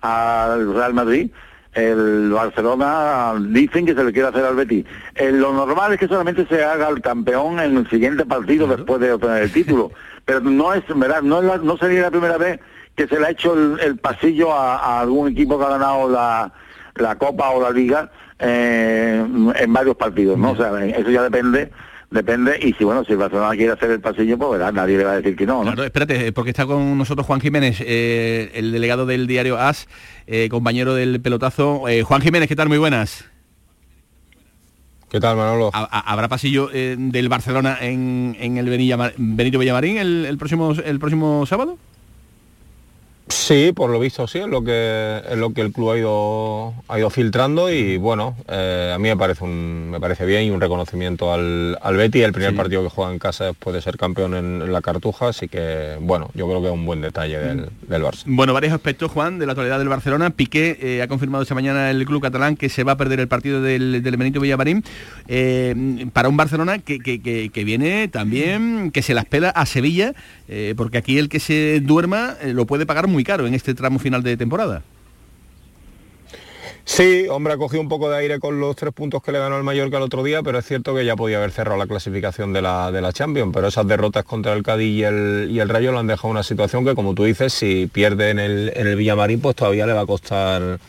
al Real Madrid. El Barcelona dicen que se le quiere hacer al Betis. Eh, lo normal es que solamente se haga el campeón en el siguiente partido después de obtener el título. Pero no es verdad, no, es la- no sería la primera vez que se le ha hecho el, el pasillo a, a algún equipo que ha ganado la, la Copa o la Liga eh, en varios partidos, ¿no? O sea, eso ya depende, depende, y si bueno, si el Barcelona quiere hacer el pasillo, pues verá, nadie le va a decir que no, ¿no? Claro, espérate, eh, porque está con nosotros Juan Jiménez, eh, el delegado del diario AS, eh, compañero del pelotazo. Eh, Juan Jiménez, ¿qué tal? Muy buenas. ¿Qué tal, Manolo? ¿Ha- ha- ¿Habrá pasillo eh, del Barcelona en, en el Benilla- Benito Villamarín el, el próximo el próximo sábado? Sí, por lo visto sí, es lo que es lo que el club ha ido ha ido filtrando y bueno, eh, a mí me parece un me parece bien y un reconocimiento al, al Betty, el primer Sí. partido que juega en casa después de ser campeón en, en la Cartuja, así que bueno, yo creo que es un buen detalle del, del Barça. Bueno, varios aspectos, Juan, de la actualidad del Barcelona. Piqué eh, ha confirmado esta mañana el club catalán que se va a perder el partido del, del Benito Villamarín eh, para un Barcelona que, que- que- que viene también, que se las pela a Sevilla, eh, porque aquí el que se duerma eh, lo puede pagar muy caro en este tramo final de temporada. Sí, hombre, ha cogido un poco de aire con los tres puntos que le ganó el Mallorca el otro día, pero es cierto que ya podía haber cerrado la clasificación de la, de la Champions, pero esas derrotas contra el Cádiz y el, Rayo le han dejado una situación que, como tú dices, si pierde en el, en el Villamarín, pues todavía le va a costar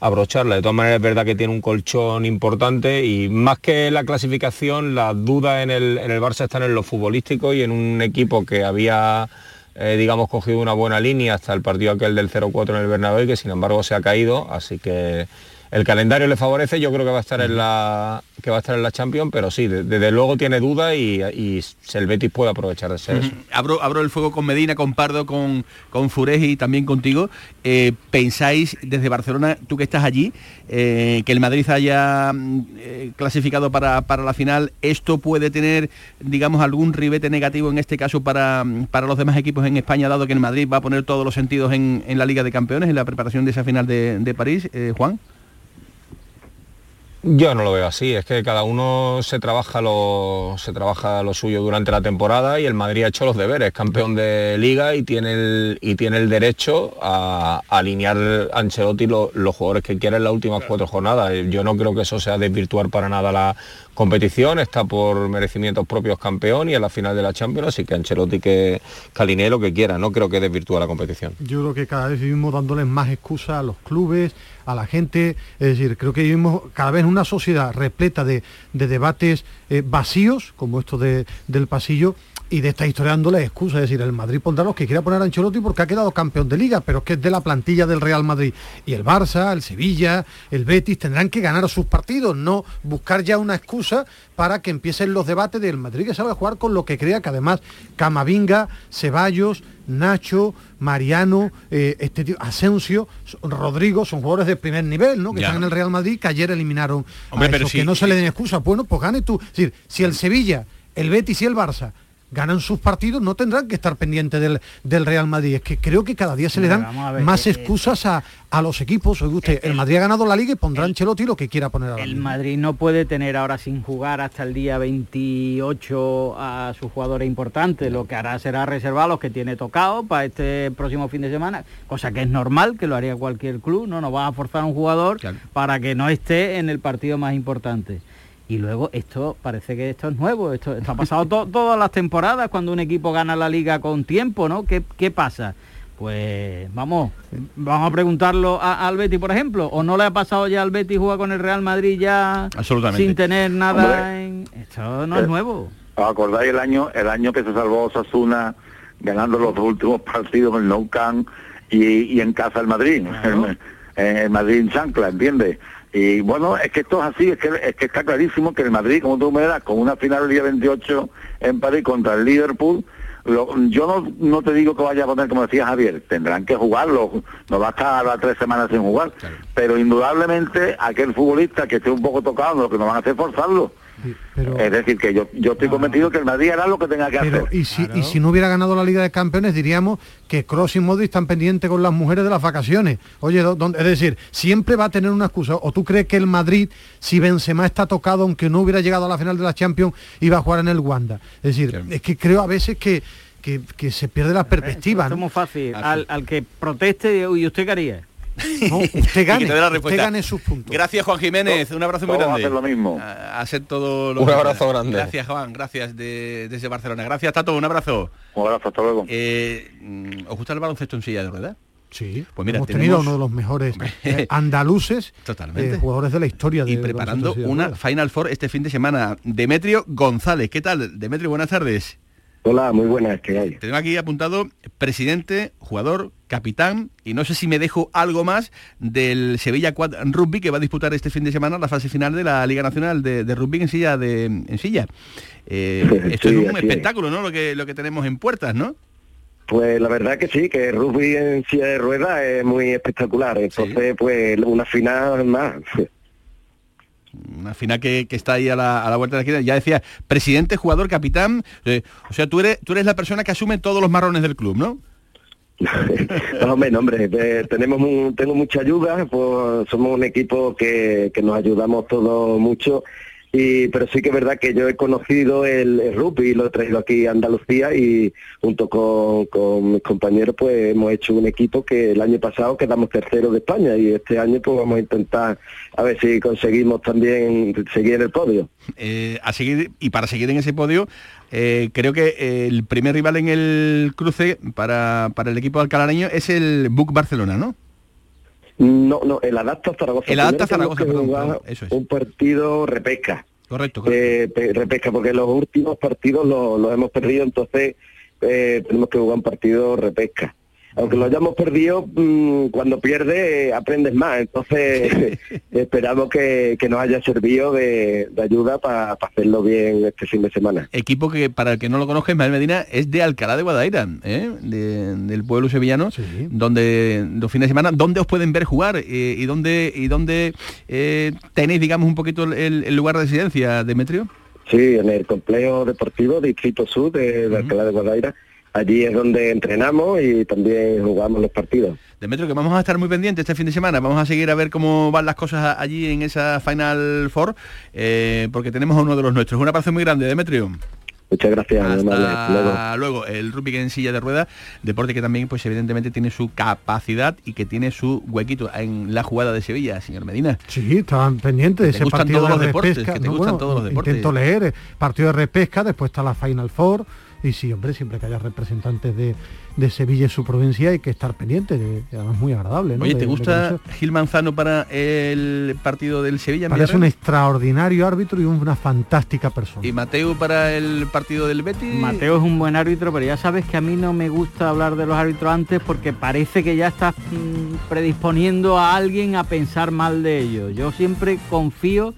abrocharla. De todas maneras es verdad que tiene un colchón importante y más que la clasificación, las dudas en el, en el Barça están en lo futbolístico y en un equipo que había eh, digamos, cogido una buena línea hasta el partido aquel del 0-4 en el Bernabéu que sin embargo se ha caído, así que el calendario le favorece, yo creo que va a estar en la que va a estar en la Champions, pero sí, de- desde luego tiene dudas y, y el Betis puede aprovechar de ser eso. Abro, abro el fuego con Medina, con Pardo, con, con Furez y también contigo. Eh, ¿Pensáis desde Barcelona, tú que estás allí, eh, que el Madrid haya mm, eh, clasificado para, para la final? ¿Esto puede tener, digamos, algún ribete negativo en este caso para, mm, para los demás equipos en España, dado que el Madrid va a poner todos los sentidos en, en la Liga de Campeones, en la preparación de esa final de, de París? Juan. Yo no lo veo así, es que cada uno se trabaja lo, se trabaja lo suyo durante la temporada y el Madrid ha hecho los deberes, campeón de liga y tiene el, y tiene el derecho a, alinear Ancelotti lo- los jugadores que quiera en las últimas cuatro jornadas. Yo no creo que eso sea desvirtuar para nada la competición, está por merecimientos propios campeón y en la final de la Champions, así que Ancelotti que, que alinee lo que quiera, no creo que desvirtúe la competición. Yo creo que cada vez vivimos dándoles más excusas a los clubes, a la gente. Es decir, creo que vivimos cada vez en una sociedad repleta de, de debates eh, vacíos, como esto de- del pasillo, y de esta historia dándoles excusas. Es decir, el Madrid pondrá los que quiera poner a Ancelotti porque ha quedado campeón de liga, pero es que es de la plantilla del Real Madrid. Y el Barça, el Sevilla, el Betis tendrán que ganar sus partidos, no buscar ya una excusa para que empiecen los debates del Madrid que sabe jugar con lo que crea, que además Camavinga, Ceballos, Nacho, Mariano, eh, este tío, Asensio, Rodrigo, son jugadores de primer nivel, ¿no? Que Ya. están en el Real Madrid, que ayer eliminaron Hombre, a pero esos, sí, que no se le den excusas. Bueno, pues gane tú. Es decir, si el Sevilla, el Betis y el Barça ganan sus partidos, no tendrán que estar pendientes del, del Real Madrid. Es que creo que cada día se le dan a ver, más eh, excusas a, a los equipos. Oiga usted, el Madrid ha ganado la liga y pondrá Ancelotti lo que quiera poner ahora El. Madrid no puede tener ahora sin jugar hasta el día 28 a sus jugadores importantes. Lo que hará será reservar a los que tiene tocado para este próximo fin de semana, cosa que es normal, que lo haría cualquier club. No nos va a forzar a un jugador para que no esté en el partido más importante. Y luego esto parece que esto es nuevo, esto, esto ha pasado to- todas las temporadas cuando un equipo gana la liga con tiempo, ¿no? ¿Qué, qué pasa? Pues vamos, vamos a preguntarlo a, al Betty, por ejemplo, o no le ha pasado ya al Betty jugar con el Real Madrid ya Absolutamente. sin tener nada Hombre. en... Esto no es Eh, nuevo. ¿Os acordáis el año, el año que se salvó Osasuna ganando los dos últimos partidos en el Nou Camp y, y en casa el Madrid, el, el Madrid en chancla, ¿entiendes? Y bueno, es que esto es así, es que, es que está clarísimo que el Madrid, como tú me das, con una final el día 28 en París contra el Liverpool, lo- yo no, no te digo que vaya a poner, como decía Javier, tendrán que jugarlo, no va a estar a tres semanas sin jugar, pero indudablemente aquel futbolista que esté un poco tocado, lo que no van a hacer es decir, que yo, yo estoy convencido que el Madrid hará lo que tenga que Pero, hacer. y, si, y si no hubiera ganado la Liga de Campeones, diríamos que Cross y Modric están pendientes con las mujeres de las vacaciones. Oye, ¿dó- dónde- es decir, siempre va a tener una excusa. ¿O tú crees que el Madrid, si Benzema está tocado, aunque no hubiera llegado a la final de la Champions, iba a jugar en el Wanda? Es decir, es que creo a veces que, que, que se pierde la perspectiva. Es ¿no? muy fácil. Al, al que proteste, ¿y usted qué haría? No, usted gane, usted gane sus puntos. Gracias Juan Jiménez, un abrazo muy grande. hacen lo mismo. A, a hacer todo lo Un abrazo grande. Gracias Juan, gracias de- desde Barcelona. Gracias Tato, un abrazo. Un abrazo, hasta luego. Eh, mm, ¿Os gusta el baloncesto en silla de ruedas? Sí, Pues mira, hemos tenemos- tenido uno de los mejores eh, andaluces Totalmente. eh, jugadores de la historia. y preparando una. Final Four este fin de semana. Demetrio González, ¿qué tal? Demetrio, buenas tardes. Hola, muy buenas, ¿qué hay? Tengo aquí apuntado presidente, jugador, capitán y no sé si me dejo algo más del Sevilla Quad Rugby que va a disputar este fin de semana la fase final de la Liga Nacional de, de Rugby en silla. De, en silla. Eh, esto es un es. espectáculo, ¿no? Lo que, lo que tenemos en puertas, ¿no? Pues la verdad que sí, que el rugby en silla de ruedas es muy espectacular. Entonces, pues una final más. Una final que, que está ahí a la, a la vuelta de la esquina. Ya decía, presidente, jugador, capitán. eh, o sea, tú eres, tú eres la persona que asume todos los marrones del club, ¿no? Menos, hombre, eh, tenemos mu- tengo mucha ayuda, pues somos un equipo que, que nos ayudamos todos mucho, y pero sí que es verdad que yo he conocido el, el rugby, lo he traído aquí a Andalucía y junto con, con mis compañeros pues hemos hecho un equipo que el año pasado quedamos tercero de España y este año pues vamos a intentar a ver si conseguimos también seguir en el podio. Eh, seguir y para seguir en ese podio eh, creo que el primer rival en el cruce para, para el equipo alcalareño es el Buc Barcelona, ¿no? No, no, el Adapta Zaragoza. El Adapta Zaragoza, que perdón, jugar perdón, eso es. Un partido repesca. Correcto, Eh, pe- repesca, porque los últimos partidos los, los hemos perdido, entonces eh, tenemos que jugar un partido repesca. Aunque lo hayamos perdido, mm, cuando pierdes eh, aprendes más, entonces esperamos que, que nos haya servido de, de ayuda para hacerlo bien este fin de semana. Equipo que, para el que no lo conozca, Ismael Medina es de Alcalá de Guadaira, ¿eh? De- del pueblo sevillano, donde los fines de semana, ¿dónde os pueden ver jugar? Eh, ¿Y dónde, y dónde eh, tenéis, digamos, un poquito el, el lugar de residencia, Demetrio? Sí, en el complejo deportivo Distrito Sur de, de Alcalá de Guadaira. Allí es donde entrenamos y también jugamos los partidos. Demetrio, que vamos a estar muy pendientes este fin de semana, vamos a seguir a ver cómo van las cosas allí en esa Final Four, eh, porque tenemos a uno de los nuestros. Un abrazo muy grande, Demetrio. Muchas gracias. Hasta luego. luego. El rugby en silla de rueda, deporte que también, pues evidentemente tiene su capacidad y que tiene su huequito en la jugada de Sevilla, señor Medina. Sí, estaban pendientes de ese gustan partido todos de los deportes, repesca. que te No, gustan bueno, todos los deportes. Intento leer, eh, partido de repesca, después está la Final Four, y sí, hombre, siempre que haya representantes de, de Sevilla y su provincia hay que estar pendiente, de- además muy agradable. ¿no? Oye, ¿te de gusta. Gil Manzano para el partido del Sevilla? Parece un extraordinario árbitro y una fantástica persona. ¿Y Mateo para el partido del Betis? Mateo es un buen árbitro, pero ya sabes que a mí no me gusta hablar de los árbitros antes porque parece que ya estás mm, predisponiendo a alguien a pensar mal de ellos. Yo siempre confío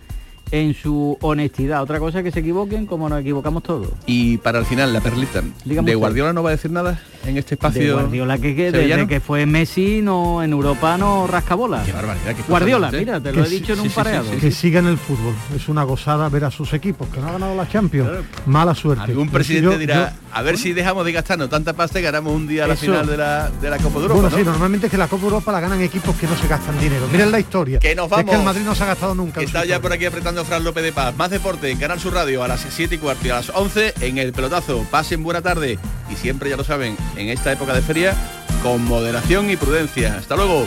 en su honestidad. Otra cosa es que se equivoquen como nos equivocamos todos. Y para el final, la perlita. Dígame ¿De usted. Guardiola no va a decir nada en este espacio? De Guardiola que, que desde que fue Messi no en Europa no rasca bola. Qué barbaridad. qué Guardiola, mira, te lo he sí, dicho en sí, un sí, pareado. que siga en el fútbol. Es una gozada ver a sus equipos, que no ha ganado la Champions. Mala suerte. Algún presidente yo- dirá, yo- a ver si dejamos de gastarnos tanta pasta y ganamos un día la Eso. final de la, de la Copa de Europa, bueno, ¿no? sí, normalmente es que la Copa Europa la ganan equipos que no se gastan dinero. Miren la historia. Que nos Es que vamos. el Madrid no se ha gastado nunca. Está ya por aquí apretando Fran López de Paz. Más deporte en Canal Sur Radio a las 7 y cuarto y a las 11 en el pelotazo. Pasen buena tarde y siempre, ya lo saben, en esta época de feria, con moderación y prudencia. Hasta luego.